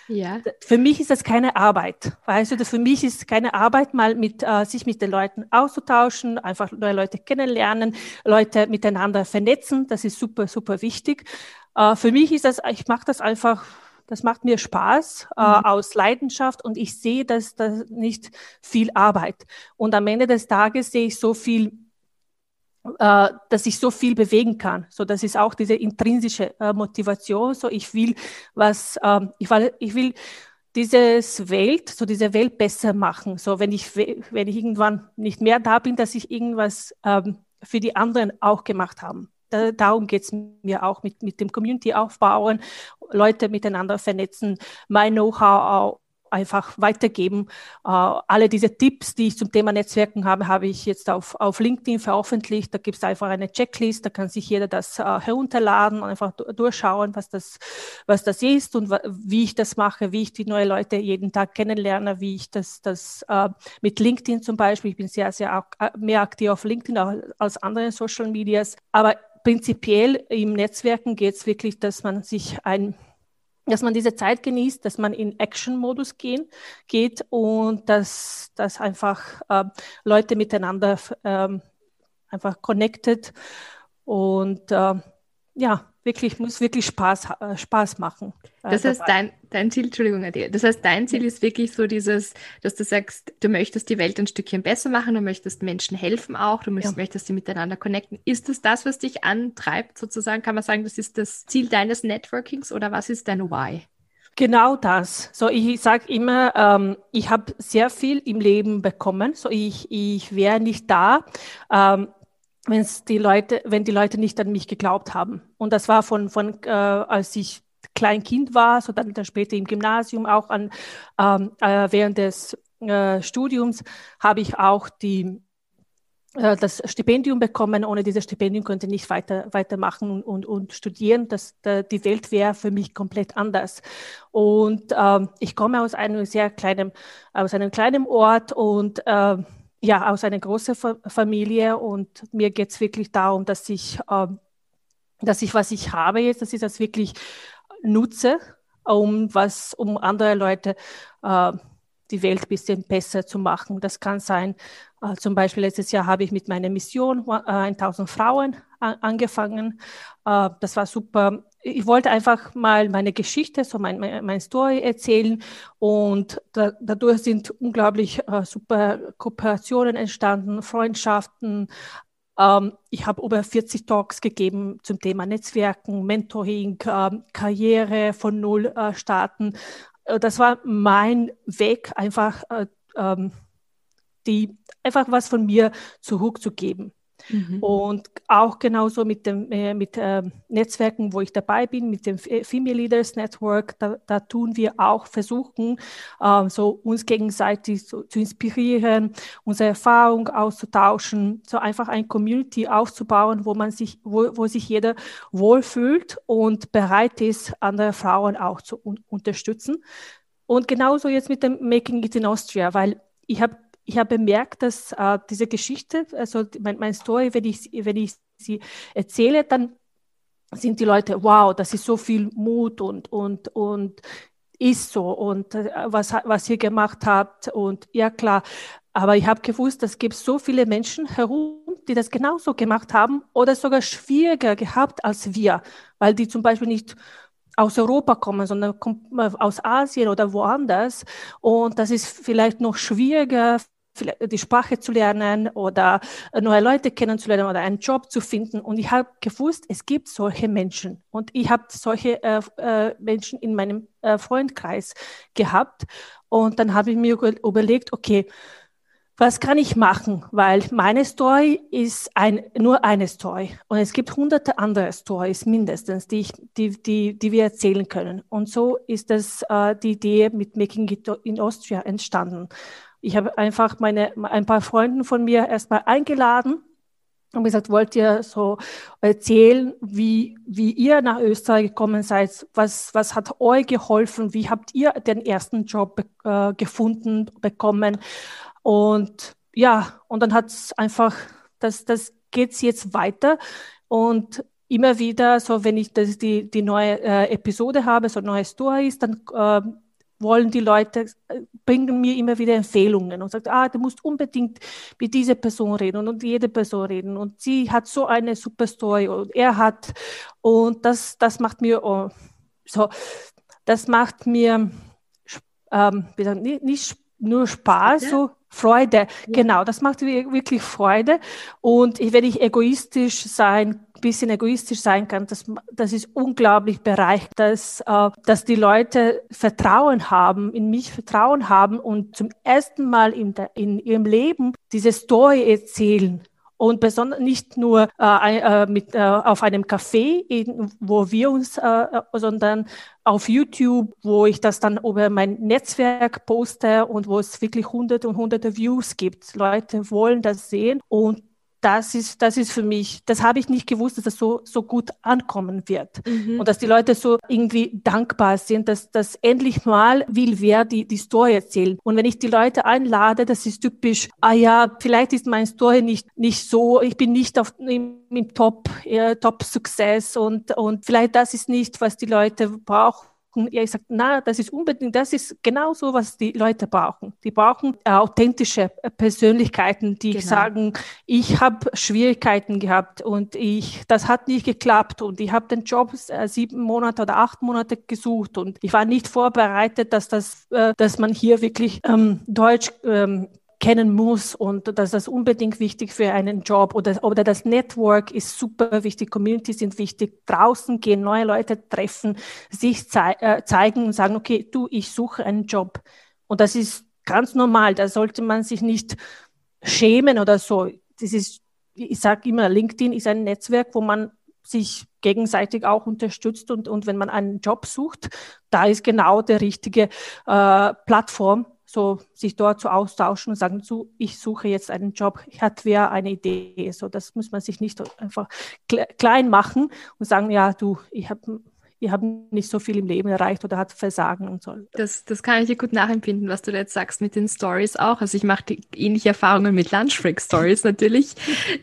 Ja. Für mich ist das keine Arbeit. Weißt du, für mich ist keine Arbeit, mal mit, äh, sich mit den Leuten auszutauschen, einfach neue Leute kennenlernen, Leute miteinander vernetzen. Das ist super, super wichtig. Äh, für mich ist das, ich mache das einfach das macht mir Spaß äh, mhm. äh, aus Leidenschaft und ich sehe, dass das nicht viel Arbeit. Und am Ende des Tages sehe ich so viel äh, dass ich so viel bewegen kann. So, das ist auch diese intrinsische äh, Motivation. So, ich will was, ähm, ich, ich will dieses Welt, so diese Welt besser machen. So, wenn ich, wenn ich irgendwann nicht mehr da bin, dass ich irgendwas ähm, für die anderen auch gemacht haben. Da, darum geht's mir auch mit, mit dem Community aufbauen, Leute miteinander vernetzen, mein Know-how einfach weitergeben. Äh, alle diese Tipps, die ich zum Thema Netzwerken habe, habe ich jetzt auf, auf LinkedIn veröffentlicht. Da gibt es einfach eine Checklist, da kann sich jeder das äh, herunterladen und einfach durchschauen, was das, was das ist und wie ich das mache, wie ich die neuen Leute jeden Tag kennenlerne, wie ich das, das äh, mit LinkedIn zum Beispiel, ich bin sehr, sehr äh, mehr aktiv auf LinkedIn als andere Social Medias. Aber prinzipiell im Netzwerken geht es wirklich, dass man sich ein dass man diese Zeit genießt, dass man in Action-Modus gehen, geht und dass, dass einfach äh, Leute miteinander äh, einfach connected und äh, ja, wirklich, muss wirklich Spaß, äh, Spaß machen. Äh, das heißt, dein, dein Ziel, Entschuldigung, Adele, das heißt, dein Ziel ist wirklich so dieses, dass du sagst, du möchtest die Welt ein Stückchen besser machen, du möchtest Menschen helfen auch, du möchtest, ja. möchtest sie miteinander connecten. Ist das das, was dich antreibt, sozusagen? Kann man sagen, das ist das Ziel deines Networkings oder was ist dein Why? Genau das. So, ich sage immer, ähm, ich habe sehr viel im Leben bekommen. So, ich, ich wäre nicht da, ähm, wenn's die Leute, wenn die Leute nicht an mich geglaubt haben. Und das war von, von äh, als ich klein Kind war, so dann, dann später im Gymnasium, auch an, ähm, äh, während des äh, Studiums habe ich auch die äh, das Stipendium bekommen. Ohne dieses Stipendium könnte ich nicht weiter, weitermachen und, und, studieren. Das, da, die Welt wäre für mich komplett anders. Und ähm, ich komme aus einem sehr kleinen, aus einem kleinen Ort und äh, ja, aus einer großen Familie und mir geht es wirklich darum, dass ich, äh, dass ich, was ich habe jetzt, dass ich das wirklich nutze, um was, um andere Leute äh, die Welt ein bisschen besser zu machen. Das kann sein, äh, zum Beispiel letztes Jahr habe ich mit meiner Mission äh, 1000 Frauen angefangen. Äh, das war super ich wollte einfach mal meine Geschichte, so mein, mein, mein Story erzählen und da, dadurch sind unglaublich äh, super Kooperationen entstanden, Freundschaften. Ähm, ich habe über 40 Talks gegeben zum Thema Netzwerken, Mentoring, äh, Karriere von Null äh, starten. Äh, das war mein Weg, einfach äh, ähm, die einfach was von mir zurückzugeben. Mhm. Und auch genauso mit dem äh, mit äh, Netzwerken, wo ich dabei bin, mit dem Female Leaders Network, da, da tun wir auch versuchen, äh, so uns gegenseitig so, zu inspirieren, unsere Erfahrung auszutauschen, so einfach ein Community aufzubauen, wo man sich, wo, wo sich jeder wohlfühlt und bereit ist, andere Frauen auch zu un unterstützen. Und genauso jetzt mit dem Making It in Austria, weil ich habe ich habe bemerkt, dass äh, diese Geschichte, also mein, mein Story, wenn ich, wenn ich sie erzähle, dann sind die Leute, wow, das ist so viel Mut und, und, und ist so und äh, was, was ihr gemacht habt und ja klar, aber ich habe gewusst, es gibt so viele Menschen herum, die das genauso gemacht haben oder sogar schwieriger gehabt als wir, weil die zum Beispiel nicht aus Europa kommen, sondern aus Asien oder woanders. Und das ist vielleicht noch schwieriger die Sprache zu lernen oder neue Leute kennenzulernen oder einen Job zu finden. Und ich habe gewusst, es gibt solche Menschen. Und ich habe solche äh, äh, Menschen in meinem äh, Freundkreis gehabt. Und dann habe ich mir überlegt, okay, was kann ich machen? Weil meine Story ist ein, nur eine Story. Und es gibt hunderte andere Stories mindestens, die, ich, die, die, die wir erzählen können. Und so ist das äh, die Idee mit Making It in Austria entstanden. Ich habe einfach meine, ein paar Freunden von mir erstmal eingeladen und gesagt, wollt ihr so erzählen, wie, wie ihr nach Österreich gekommen seid? Was, was hat euch geholfen? Wie habt ihr den ersten Job äh, gefunden, bekommen? Und ja, und dann hat es einfach, das, das geht jetzt weiter. Und immer wieder, so wenn ich das, die, die neue äh, Episode habe, so neue Stories, dann äh, wollen die Leute, äh, bringen mir immer wieder Empfehlungen und sagen, ah, du musst unbedingt mit dieser Person reden und, jede Person reden und sie hat so eine super Story und er hat und das, das macht mir oh, so, das macht mir ähm, nicht nur Spaß, Freude? so Freude. Ja. Genau, das macht mir wirklich Freude. Und wenn ich egoistisch sein, bisschen egoistisch sein kann, das, das ist unglaublich bereichert, dass, äh, dass die Leute Vertrauen haben, in mich Vertrauen haben und zum ersten Mal in, der, in ihrem Leben diese Story erzählen und besonders nicht nur äh, äh, mit, äh, auf einem Café, wo wir uns, äh, äh, sondern auf YouTube, wo ich das dann über mein Netzwerk poste und wo es wirklich hunderte und hunderte Views gibt. Leute wollen das sehen und das ist, das ist für mich, das habe ich nicht gewusst, dass das so, so gut ankommen wird. Mhm. Und dass die Leute so irgendwie dankbar sind, dass, dass endlich mal will wer die, die Story erzählen. Und wenn ich die Leute einlade, das ist typisch, ah ja, vielleicht ist meine Story nicht, nicht so, ich bin nicht auf, im, im Top, äh, Top-Success und, und vielleicht das ist nicht, was die Leute brauchen ja, ich sage, na, das ist unbedingt, das ist genau so, was die Leute brauchen. Die brauchen äh, authentische äh, Persönlichkeiten, die genau. sagen, ich habe Schwierigkeiten gehabt und ich, das hat nicht geklappt und ich habe den Job äh, sieben Monate oder acht Monate gesucht und ich war nicht vorbereitet, dass das, dass man hier wirklich ähm, Deutsch ähm, kennen muss und dass das unbedingt wichtig für einen Job oder, oder das Network ist super wichtig, Communities sind wichtig, draußen gehen, neue Leute treffen, sich zei äh, zeigen und sagen, okay, du, ich suche einen Job. Und das ist ganz normal, da sollte man sich nicht schämen oder so. Das ist, ich sage immer, LinkedIn ist ein Netzwerk, wo man sich gegenseitig auch unterstützt und, und wenn man einen Job sucht, da ist genau der richtige äh, Plattform, so sich dort zu austauschen und sagen, so, ich suche jetzt einen Job, hat wer eine Idee. So, das muss man sich nicht einfach klein machen und sagen, ja, du, ich habe ihr habt nicht so viel im Leben erreicht oder hat Versagen und so. Das, das kann ich dir gut nachempfinden, was du da jetzt sagst mit den Stories auch. Also ich mache ähnliche Erfahrungen mit Lunchbreak Stories natürlich,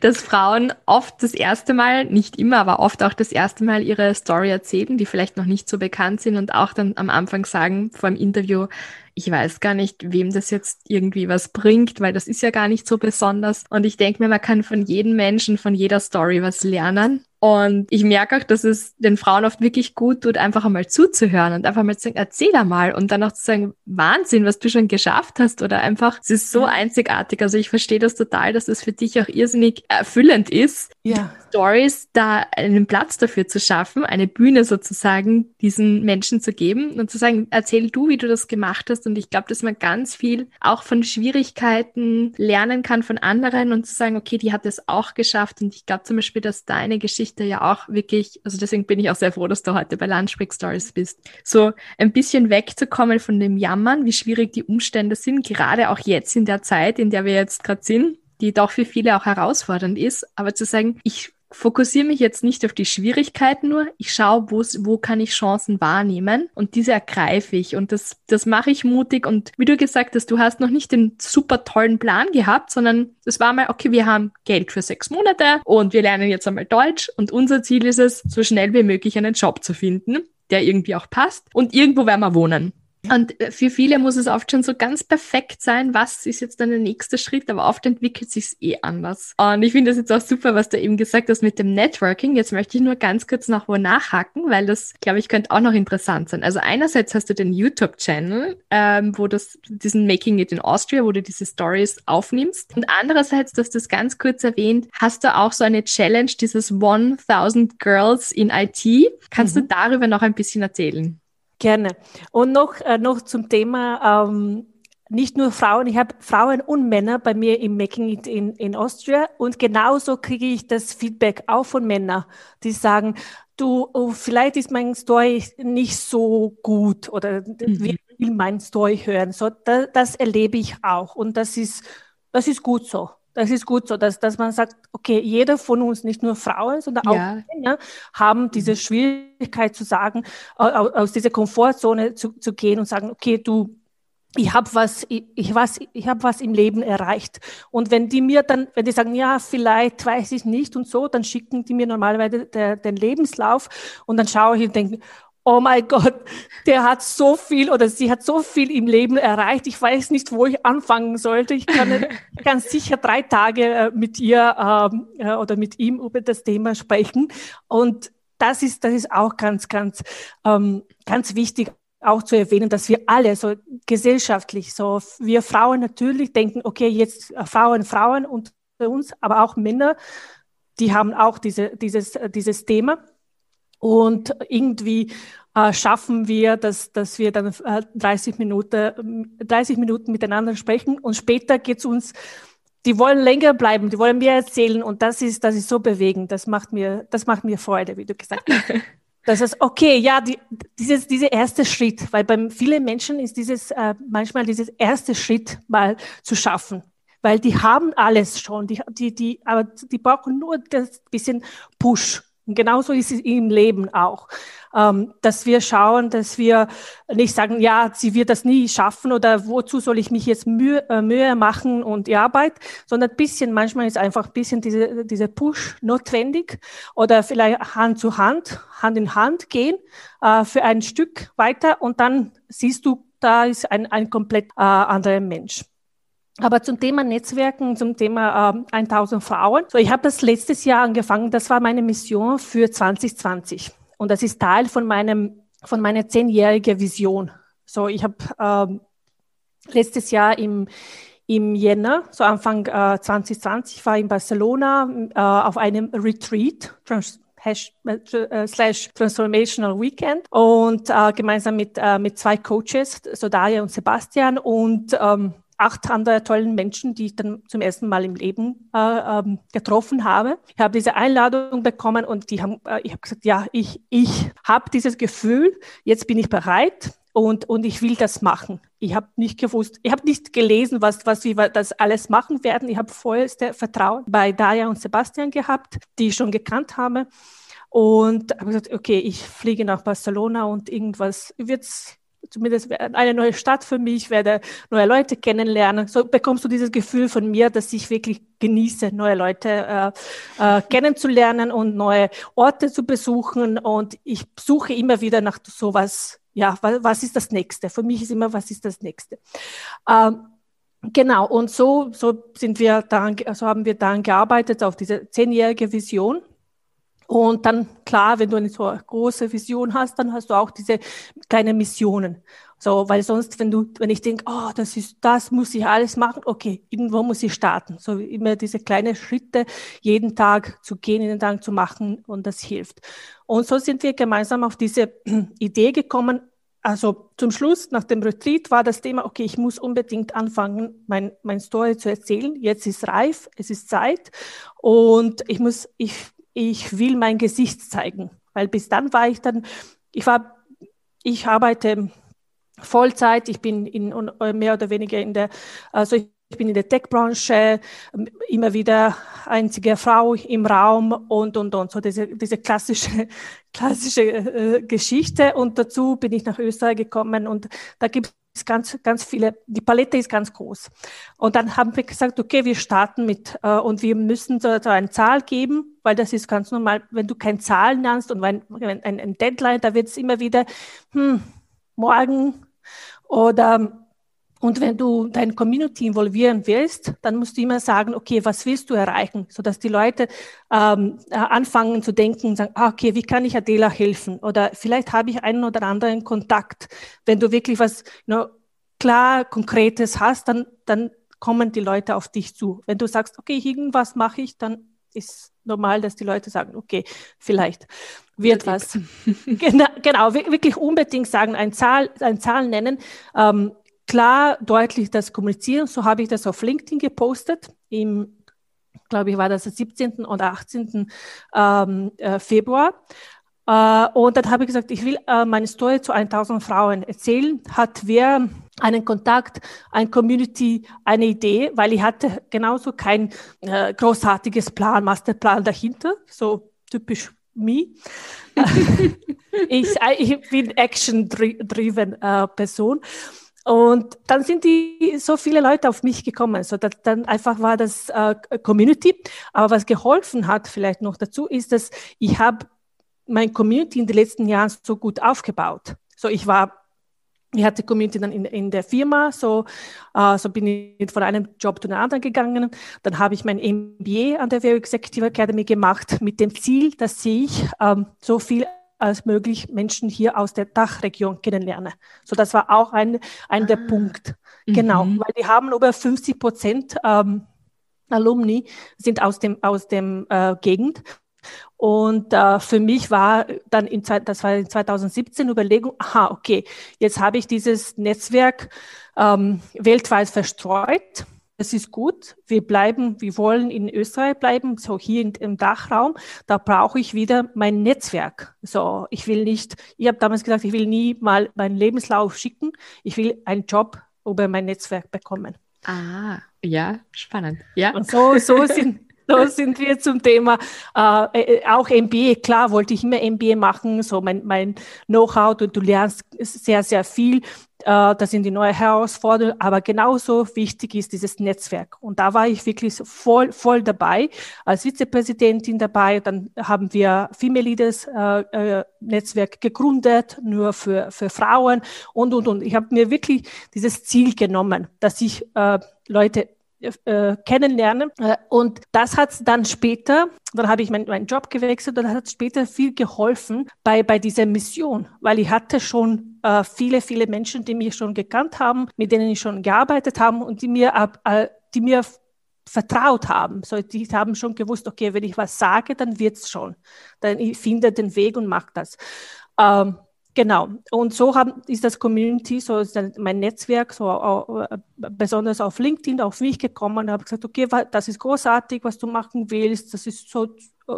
dass Frauen oft das erste Mal, nicht immer, aber oft auch das erste Mal ihre Story erzählen, die vielleicht noch nicht so bekannt sind und auch dann am Anfang sagen vor dem Interview, ich weiß gar nicht, wem das jetzt irgendwie was bringt, weil das ist ja gar nicht so besonders. Und ich denke mir, man kann von jedem Menschen, von jeder Story was lernen. Und ich merke auch, dass es den Frauen oft wirklich gut tut, einfach einmal zuzuhören und einfach mal zu sagen, erzähl einmal und dann auch zu sagen, Wahnsinn, was du schon geschafft hast oder einfach, es ist so einzigartig. Also ich verstehe das total, dass das für dich auch irrsinnig erfüllend ist, ja. Stories da einen Platz dafür zu schaffen, eine Bühne sozusagen diesen Menschen zu geben und zu sagen, erzähl du, wie du das gemacht hast. Und ich glaube, dass man ganz viel auch von Schwierigkeiten lernen kann von anderen und zu sagen, okay, die hat es auch geschafft. Und ich glaube zum Beispiel, dass deine Geschichte ja auch wirklich, also deswegen bin ich auch sehr froh, dass du heute bei Lunchbreak Stories bist, so ein bisschen wegzukommen von dem Jammern, wie schwierig die Umstände sind, gerade auch jetzt in der Zeit, in der wir jetzt gerade sind, die doch für viele auch herausfordernd ist, aber zu sagen, ich fokussiere mich jetzt nicht auf die Schwierigkeiten nur, ich schaue, wo kann ich Chancen wahrnehmen. Und diese ergreife ich. Und das, das mache ich mutig. Und wie du gesagt hast, du hast noch nicht den super tollen Plan gehabt, sondern es war mal, okay, wir haben Geld für sechs Monate und wir lernen jetzt einmal Deutsch. Und unser Ziel ist es, so schnell wie möglich einen Job zu finden, der irgendwie auch passt. Und irgendwo werden wir wohnen. Und äh, für viele muss es oft schon so ganz perfekt sein, was ist jetzt dann der nächste Schritt, aber oft entwickelt sich es eh anders. Und ich finde das jetzt auch super, was du eben gesagt hast mit dem Networking. Jetzt möchte ich nur ganz kurz noch wo nachhaken, weil das, glaube ich, könnte auch noch interessant sein. Also einerseits hast du den YouTube-Channel, ähm, wo das, diesen Making It in Austria, wo du diese Stories aufnimmst. Und andererseits, du hast das ganz kurz erwähnt, hast du auch so eine Challenge, dieses 1000 Girls in IT. Kannst mhm. du darüber noch ein bisschen erzählen? Gerne. Und noch, äh, noch zum Thema, ähm, nicht nur Frauen, ich habe Frauen und Männer bei mir im Making It in, in Austria und genauso kriege ich das Feedback auch von Männern, die sagen, du, oh, vielleicht ist mein Story nicht so gut oder mhm. will mein Story hören. So, das, das erlebe ich auch und das ist, das ist gut so. Das ist gut so, dass, dass man sagt, okay, jeder von uns, nicht nur Frauen, sondern auch ja. Männer, haben diese mhm. Schwierigkeit zu sagen, aus dieser Komfortzone zu, zu gehen und sagen, okay, du, ich habe was, ich, ich was, ich habe was im Leben erreicht. Und wenn die mir dann, wenn die sagen, ja, vielleicht weiß ich nicht und so, dann schicken die mir normalerweise der, den Lebenslauf und dann schaue ich und denke, oh mein Gott, der hat so viel oder sie hat so viel im Leben erreicht. Ich weiß nicht, wo ich anfangen sollte. Ich kann ganz sicher drei Tage äh, mit ihr ähm, äh, oder mit ihm über das Thema sprechen. Und das ist, das ist auch ganz, ganz, ähm, ganz wichtig auch zu erwähnen, dass wir alle so gesellschaftlich, so wir Frauen natürlich denken, okay, jetzt äh, Frauen, Frauen und uns, aber auch Männer, die haben auch diese, dieses, dieses Thema. Und irgendwie äh, schaffen wir, dass, dass wir dann äh, 30, Minuten, 30 Minuten miteinander sprechen. Und später geht es uns, die wollen länger bleiben, die wollen mehr erzählen. Und das ist, das ist so bewegend, das macht mir, das macht mir Freude, wie du gesagt hast. Das ist okay, ja, die, dieses, dieser erste Schritt, weil bei vielen Menschen ist dieses äh, manchmal dieses erste Schritt mal zu schaffen, weil die haben alles schon, die, die, die, aber die brauchen nur das bisschen Push. Und genauso ist es im Leben auch, ähm, dass wir schauen, dass wir nicht sagen, ja, sie wird das nie schaffen oder wozu soll ich mich jetzt Mühe, äh, Mühe machen und die Arbeit, sondern ein bisschen, manchmal ist einfach ein bisschen diese, diese Push notwendig oder vielleicht Hand zu Hand, Hand in Hand gehen äh, für ein Stück weiter und dann siehst du, da ist ein, ein komplett äh, anderer Mensch. Aber zum Thema Netzwerken, zum Thema äh, 1000 Frauen. So, ich habe das letztes Jahr angefangen. Das war meine Mission für 2020. Und das ist Teil von meinem, von meiner zehnjährigen Vision. So, ich habe äh, letztes Jahr im, im Jänner, so Anfang äh, 2020, war in Barcelona äh, auf einem Retreat, Trans Hash, äh, slash Transformational Weekend und äh, gemeinsam mit, äh, mit zwei Coaches, so Daria und Sebastian und ähm, acht andere tollen Menschen, die ich dann zum ersten Mal im Leben äh, ähm, getroffen habe. Ich habe diese Einladung bekommen und die haben, äh, ich habe gesagt, ja, ich, ich habe dieses Gefühl, jetzt bin ich bereit und, und ich will das machen. Ich habe nicht gewusst, ich habe nicht gelesen, was, was wir das alles machen werden. Ich habe vollste Vertrauen bei Daya und Sebastian gehabt, die ich schon gekannt habe. Und habe gesagt, okay, ich fliege nach Barcelona und irgendwas wird's zumindest eine neue Stadt für mich, werde neue Leute kennenlernen. So bekommst du dieses Gefühl von mir, dass ich wirklich genieße, neue Leute äh, äh, kennenzulernen und neue Orte zu besuchen. Und ich suche immer wieder nach sowas. Ja, was, was ist das Nächste? Für mich ist immer, was ist das Nächste? Ähm, Genau, und so, so sind wir daran, so haben wir daran gearbeitet auf diese zehnjährige Vision. Und dann, klar, wenn du eine so große Vision hast, dann hast du auch diese kleinen Missionen. So, weil sonst, wenn du, wenn ich denke, oh, das ist, das muss ich alles machen, okay, irgendwo muss ich starten. So immer diese kleinen Schritte jeden Tag zu gehen, jeden Tag zu machen und das hilft. Und so sind wir gemeinsam auf diese Idee gekommen. Also zum Schluss, nach dem Retreat, war das Thema, okay, ich muss unbedingt anfangen, mein, mein Story zu erzählen. Jetzt ist reif, es ist Zeit und ich muss, ich ich will mein Gesicht zeigen. Weil bis dann war ich dann, ich war, ich arbeite Vollzeit, ich bin in, mehr oder weniger in der, also ich bin in der Tech-Branche, immer wieder einzige Frau im Raum und, und, und, so diese, diese klassische, klassische äh, Geschichte. Und dazu bin ich nach Österreich gekommen und da gibt ist ganz, ganz viele, die Palette ist ganz groß. Und dann haben wir gesagt, okay, wir starten mit, äh, und wir müssen so, so eine Zahl geben, weil das ist ganz normal, wenn du keine Zahlen nennst und wenn, wenn ein, ein Deadline, da wird es immer wieder, hm, morgen oder und wenn du dein Community involvieren willst, dann musst du immer sagen, okay, was willst du erreichen, sodass die Leute ähm, äh, anfangen zu denken und sagen, ah, okay, wie kann ich Adela helfen? Oder vielleicht habe ich einen oder anderen Kontakt. Wenn du wirklich was you know, klar, konkretes hast, dann, dann kommen die Leute auf dich zu. Wenn du sagst, okay, irgendwas mache ich, dann ist normal, dass die Leute sagen, okay, vielleicht wird was. genau, genau, wirklich unbedingt sagen, ein Zahl, ein Zahl nennen. Ähm, klar, deutlich das kommunizieren. So habe ich das auf LinkedIn gepostet. Im, glaube ich, war das am 17. oder 18. Ähm, äh, Februar. Äh, und dann habe ich gesagt, ich will äh, meine Story zu 1000 Frauen erzählen. Hat wer einen Kontakt, ein Community, eine Idee, weil ich hatte genauso kein großartiges Plan, Masterplan dahinter, so typisch me. ich, ich bin action-driven Person. Und dann sind die so viele Leute auf mich gekommen. So dass dann einfach war das äh, Community. Aber was geholfen hat, vielleicht noch dazu, ist, dass ich habe mein Community in den letzten Jahren so gut aufgebaut. So ich war ich hatte Community dann in, in der Firma, so, äh, so bin ich von einem Job zu einem anderen gegangen. Dann habe ich mein MBA an der Very Executive Academy gemacht mit dem Ziel, dass ich ähm, so viel als möglich Menschen hier aus der Dachregion kennenlerne. So, das war auch ein, ein ah. der Punkt. Genau, mhm. weil die haben über 50 Prozent ähm, Alumni sind aus dem, aus dem äh, Gegend. Und äh, für mich war dann in, das war in 2017 Überlegung, aha, okay, jetzt habe ich dieses Netzwerk ähm, weltweit verstreut. Das ist gut. Wir bleiben, wir wollen in Österreich bleiben, so hier in, im Dachraum. Da brauche ich wieder mein Netzwerk. So, ich will nicht, ich habe damals gesagt, ich will nie mal meinen Lebenslauf schicken. Ich will einen Job über mein Netzwerk bekommen. Ah, ja, spannend. Ja. Und so, so sind, so sind wir zum Thema äh, äh auch MBA. Klar wollte ich immer MBA machen, so mein, mein Know-how, du, du lernst sehr, sehr viel. Äh, das sind die neuen Herausforderungen, aber genauso wichtig ist dieses Netzwerk. Und da war ich wirklich voll, voll dabei, als Vizepräsidentin dabei. Dann haben wir Female Leaders äh, äh, Netzwerk gegründet, nur für, für Frauen und, und, und. Ich habe mir wirklich dieses Ziel genommen, dass ich äh, Leute äh, kennenlernen. Äh, und das hat dann später, dann habe ich meinen mein Job gewechselt und das hat später viel geholfen bei, bei dieser Mission, weil ich hatte schon äh, viele, viele Menschen, die mich schon gekannt haben, mit denen ich schon gearbeitet habe und die mir, äh, die mir vertraut haben. So, die haben schon gewusst, okay, wenn ich was sage, dann wird's schon. Dann ich finde den Weg und mache das. Ähm, Genau. Und so haben, ist das Community, so ist mein Netzwerk, so äh, besonders auf LinkedIn auf mich gekommen und habe gesagt, okay, das ist großartig, was du machen willst, das ist so,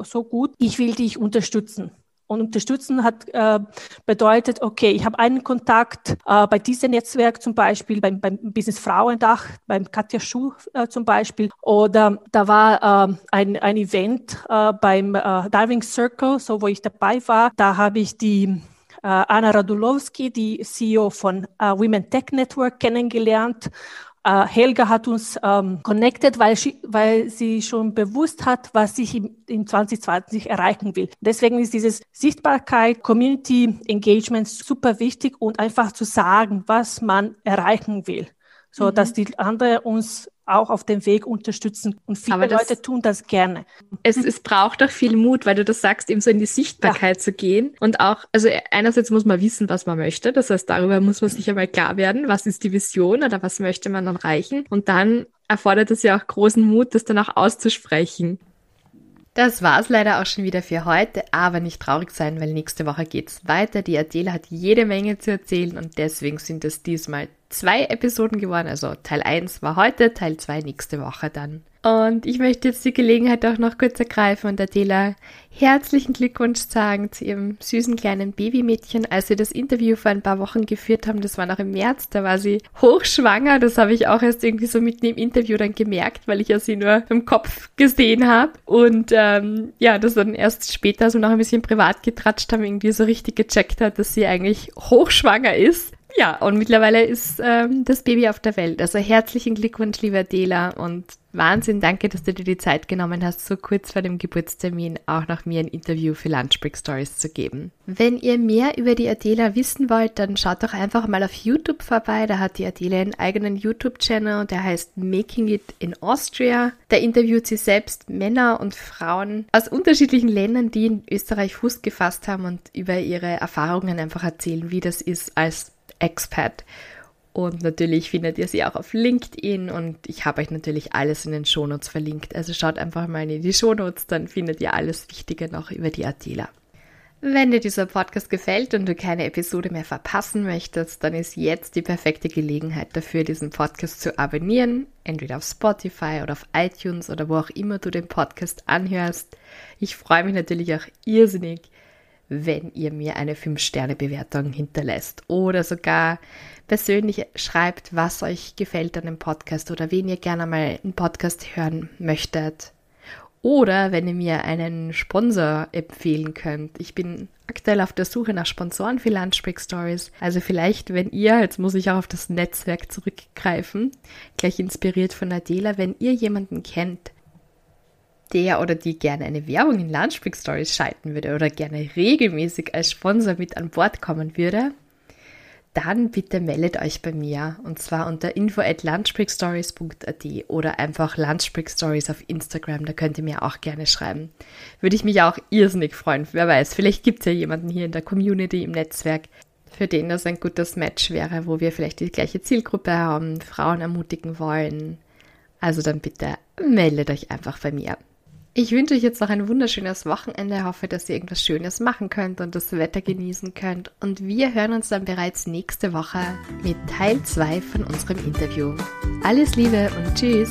so gut. Ich will dich unterstützen. Und unterstützen hat äh, bedeutet, okay, ich habe einen Kontakt äh, bei diesem Netzwerk zum Beispiel, beim, beim Business Frauendach, beim Katja Schuh äh, zum Beispiel. Oder da war äh, ein, ein Event äh, beim äh, Diving Circle, so wo ich dabei war. Da habe ich die Anna Radulowski, die CEO von äh, Women Tech Network, kennengelernt. Uh, Helga hat uns ähm, connected, weil sie, weil sie schon bewusst hat, was ich im, im 2020 erreichen will. Deswegen ist dieses Sichtbarkeit, Community Engagement super wichtig und einfach zu sagen, was man erreichen will, so mhm. dass die anderen uns auch auf dem Weg unterstützen. Und viele das, Leute tun das gerne. Es, es braucht auch viel Mut, weil du das sagst, eben so in die Sichtbarkeit ja. zu gehen. Und auch, also einerseits muss man wissen, was man möchte. Das heißt, darüber muss man sich einmal klar werden, was ist die Vision oder was möchte man dann erreichen. Und dann erfordert es ja auch großen Mut, das dann auch auszusprechen. Das war's leider auch schon wieder für heute, aber nicht traurig sein, weil nächste Woche geht's weiter. Die Adela hat jede Menge zu erzählen und deswegen sind es diesmal zwei Episoden geworden. Also Teil 1 war heute, Teil 2 nächste Woche dann. Und ich möchte jetzt die Gelegenheit auch noch kurz ergreifen und Adela herzlichen Glückwunsch sagen zu ihrem süßen kleinen Babymädchen. Als sie das Interview vor ein paar Wochen geführt haben, das war noch im März, da war sie hochschwanger. Das habe ich auch erst irgendwie so mitten im Interview dann gemerkt, weil ich ja sie nur im Kopf gesehen habe. Und ähm, ja, das dann erst später so noch ein bisschen privat getratscht haben, irgendwie so richtig gecheckt hat, dass sie eigentlich hochschwanger ist. Ja, und mittlerweile ist ähm, das Baby auf der Welt. Also herzlichen Glückwunsch, lieber Adela, und Wahnsinn, danke, dass du dir die Zeit genommen hast, so kurz vor dem Geburtstermin auch noch mir ein Interview für Lunchbreak Stories zu geben. Wenn ihr mehr über die Adela wissen wollt, dann schaut doch einfach mal auf YouTube vorbei. Da hat die Adela einen eigenen YouTube-Channel, der heißt Making It in Austria. Da interviewt sie selbst Männer und Frauen aus unterschiedlichen Ländern, die in Österreich Fuß gefasst haben und über ihre Erfahrungen einfach erzählen, wie das ist als Expat. Und natürlich findet ihr sie auch auf LinkedIn und ich habe euch natürlich alles in den Shownotes verlinkt. Also schaut einfach mal in die Shownotes, dann findet ihr alles Wichtige noch über die Adela. Wenn dir dieser Podcast gefällt und du keine Episode mehr verpassen möchtest, dann ist jetzt die perfekte Gelegenheit dafür, diesen Podcast zu abonnieren, entweder auf Spotify oder auf iTunes oder wo auch immer du den Podcast anhörst. Ich freue mich natürlich auch irrsinnig, wenn ihr mir eine 5-Sterne-Bewertung hinterlässt oder sogar persönlich schreibt, was euch gefällt an dem Podcast oder wen ihr gerne mal einen Podcast hören möchtet. Oder wenn ihr mir einen Sponsor empfehlen könnt. Ich bin aktuell auf der Suche nach Sponsoren für Lunchbreak Stories. Also vielleicht, wenn ihr, jetzt muss ich auch auf das Netzwerk zurückgreifen, gleich inspiriert von Adela, wenn ihr jemanden kennt, der oder die gerne eine Werbung in Lunchbreak Stories schalten würde oder gerne regelmäßig als Sponsor mit an Bord kommen würde, dann bitte meldet euch bei mir und zwar unter info at lunchbreakstories.at oder einfach lunchbreakstories auf Instagram, da könnt ihr mir auch gerne schreiben. Würde ich mich auch irrsinnig freuen. Wer weiß, vielleicht gibt es ja jemanden hier in der Community, im Netzwerk, für den das ein gutes Match wäre, wo wir vielleicht die gleiche Zielgruppe haben, Frauen ermutigen wollen. Also dann bitte meldet euch einfach bei mir. Ich wünsche euch jetzt noch ein wunderschönes Wochenende. Hoffe, dass ihr irgendwas Schönes machen könnt und das Wetter genießen könnt. Und wir hören uns dann bereits nächste Woche mit Teil 2 von unserem Interview. Alles Liebe und Tschüss!